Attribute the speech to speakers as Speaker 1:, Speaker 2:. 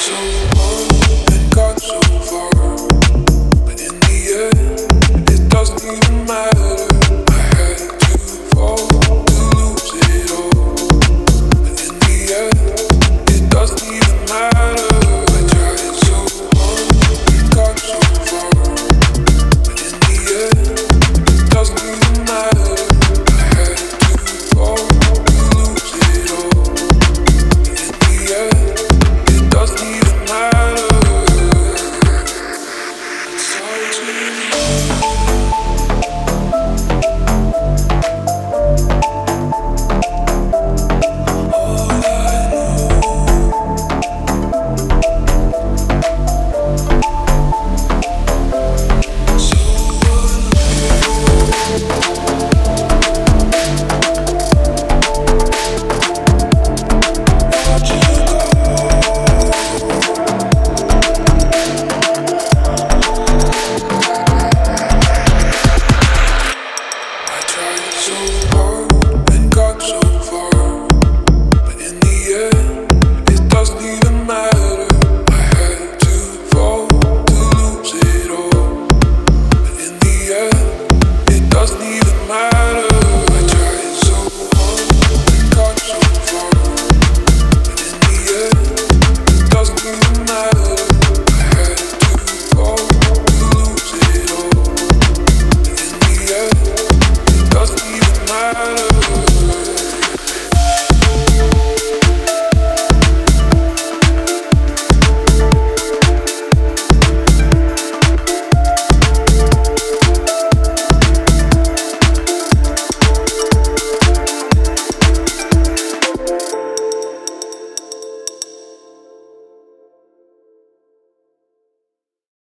Speaker 1: It doesn't even matter. to you. so